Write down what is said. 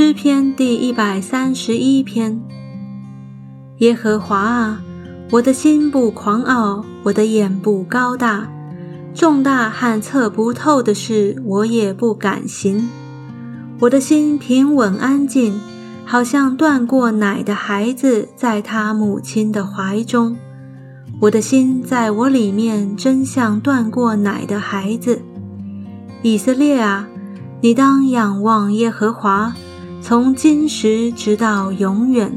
诗篇第一百三十一篇。耶和华啊，我的心不狂傲，我的眼不高大，重大和测不透的事，我也不敢行。我的心平稳安静，好像断过奶的孩子在他母亲的怀中。我的心在我里面，真像断过奶的孩子。以色列啊，你当仰望耶和华，从今时直到永远。